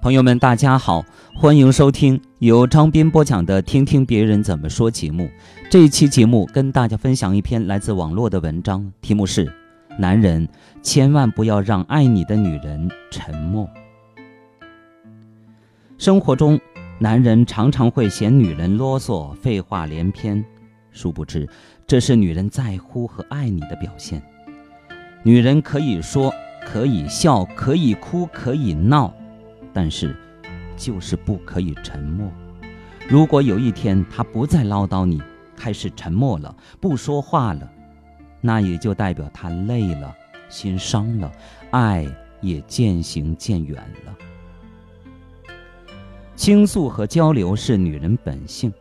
朋友们，大家好，欢迎收听由张斌播讲的《听听别人怎么说》节目。这一期节目跟大家分享一篇来自网络的文章，题目是《男人千万不要让爱你的女人沉默》。生活中，男人常常会嫌女人啰嗦、废话连篇，殊不知这是女人在乎和爱你的表现。女人可以说，可以笑，可以哭，可以闹。但是，就是不可以沉默。如果有一天她不再唠叨你，开始沉默了，不说话了，那也就代表他累了，心伤了，爱也渐行渐远了。倾诉和交流是女人本性。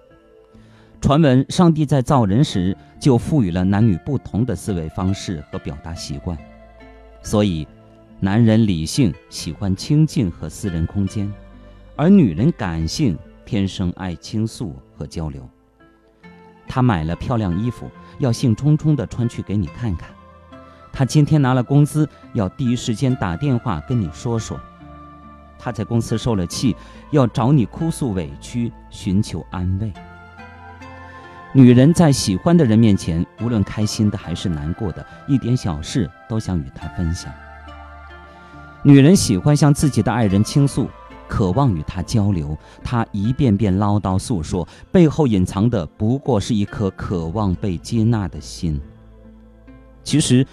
传闻上帝在造人时就赋予了男女不同的思维方式和表达习惯，所以。男人理性，喜欢清静和私人空间，而女人感性，天生爱倾诉和交流。他买了漂亮衣服，要兴冲冲地穿去给你看看；他今天拿了工资，要第一时间打电话跟你说说；他在公司受了气，要找你哭诉委屈，寻求安慰。女人在喜欢的人面前，无论开心的还是难过的，一点小事都想与他分享。女人喜欢向自己的爱人倾诉，渴望与他交流。她一遍遍唠叨诉说，背后隐藏的不过是一颗渴望被接纳的心。其实，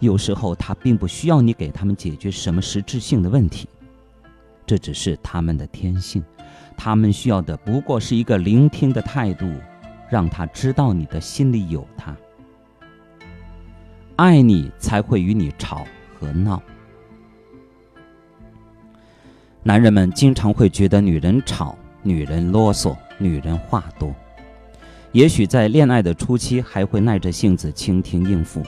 有时候她并不需要你给他们解决什么实质性的问题，这只是他们的天性。他们需要的不过是一个聆听的态度，让他知道你的心里有他。爱你才会与你吵和闹。男人们经常会觉得女人吵、女人啰嗦、女人话多，也许在恋爱的初期还会耐着性子倾听应付，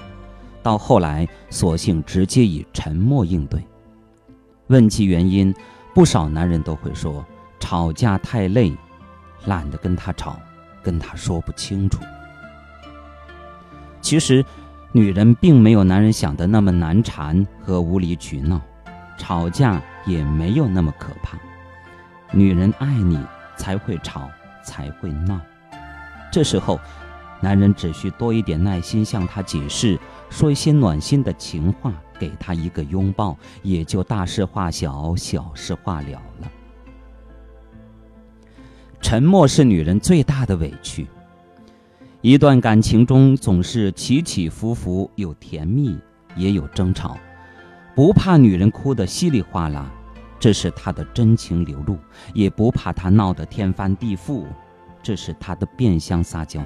到后来索性直接以沉默应对。问其原因，不少男人都会说：吵架太累，懒得跟他吵，跟他说不清楚。其实，女人并没有男人想的那么难缠和无理取闹。吵架也没有那么可怕，女人爱你才会吵，才会闹。这时候，男人只需多一点耐心，向她解释，说一些暖心的情话，给她一个拥抱，也就大事化小，小事化了了。沉默是女人最大的委屈。一段感情中总是起起伏伏，有甜蜜，也有争吵。不怕女人哭得稀里哗啦，这是她的真情流露；也不怕她闹得天翻地覆，这是她的变相撒娇。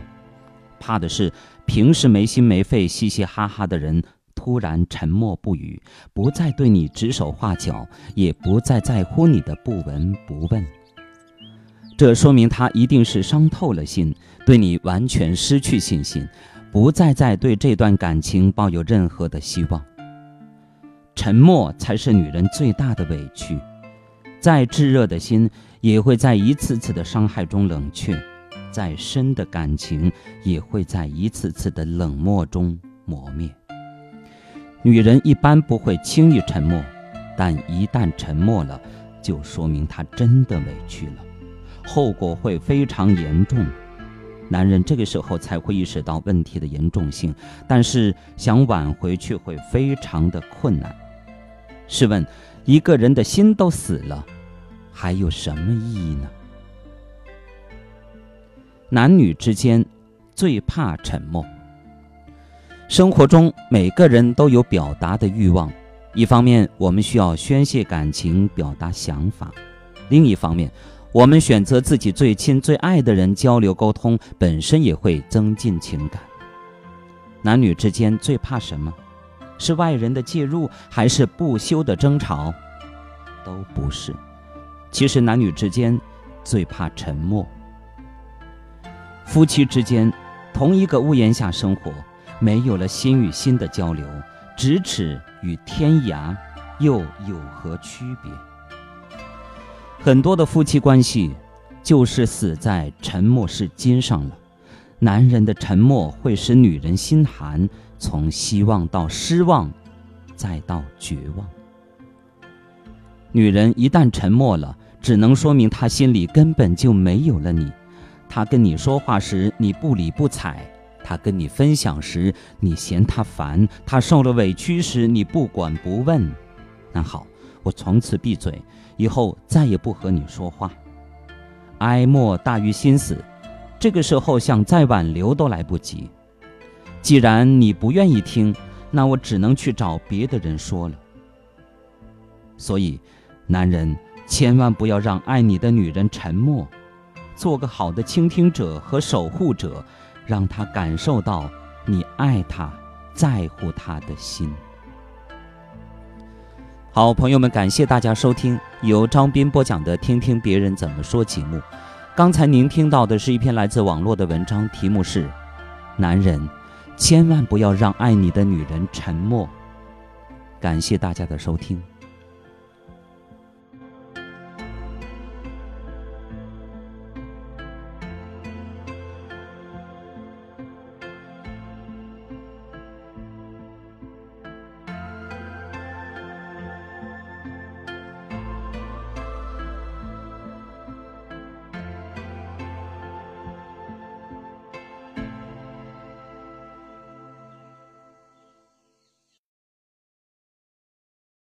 怕的是平时没心没肺、嘻嘻哈哈的人突然沉默不语，不再对你指手画脚，也不再在乎你的不闻不问。这说明他一定是伤透了心，对你完全失去信心，不再再对这段感情抱有任何的希望。沉默才是女人最大的委屈，再炙热的心也会在一次次的伤害中冷却，再深的感情也会在一次次的冷漠中磨灭。女人一般不会轻易沉默，但一旦沉默了，就说明她真的委屈了，后果会非常严重。男人这个时候才会意识到问题的严重性，但是想挽回却会非常的困难。试问，一个人的心都死了，还有什么意义呢？男女之间最怕沉默。生活中每个人都有表达的欲望，一方面我们需要宣泄感情、表达想法；另一方面，我们选择自己最亲最爱的人交流沟通，本身也会增进情感。男女之间最怕什么？是外人的介入，还是不休的争吵？都不是。其实男女之间最怕沉默。夫妻之间同一个屋檐下生活，没有了心与心的交流，咫尺与天涯又有何区别？很多的夫妻关系就是死在沉默是金上了。男人的沉默会使女人心寒。从希望到失望，再到绝望。女人一旦沉默了，只能说明她心里根本就没有了你。她跟你说话时，你不理不睬；她跟你分享时，你嫌她烦；她受了委屈时，你不管不问。那好，我从此闭嘴，以后再也不和你说话。哀莫大于心死，这个时候想再挽留都来不及。既然你不愿意听，那我只能去找别的人说了。所以，男人千万不要让爱你的女人沉默，做个好的倾听者和守护者，让她感受到你爱她、在乎她的心。好，朋友们，感谢大家收听由张斌播讲的《听听别人怎么说》节目。刚才您听到的是一篇来自网络的文章，题目是《男人千万不要让爱你的女人沉默》。感谢大家的收听。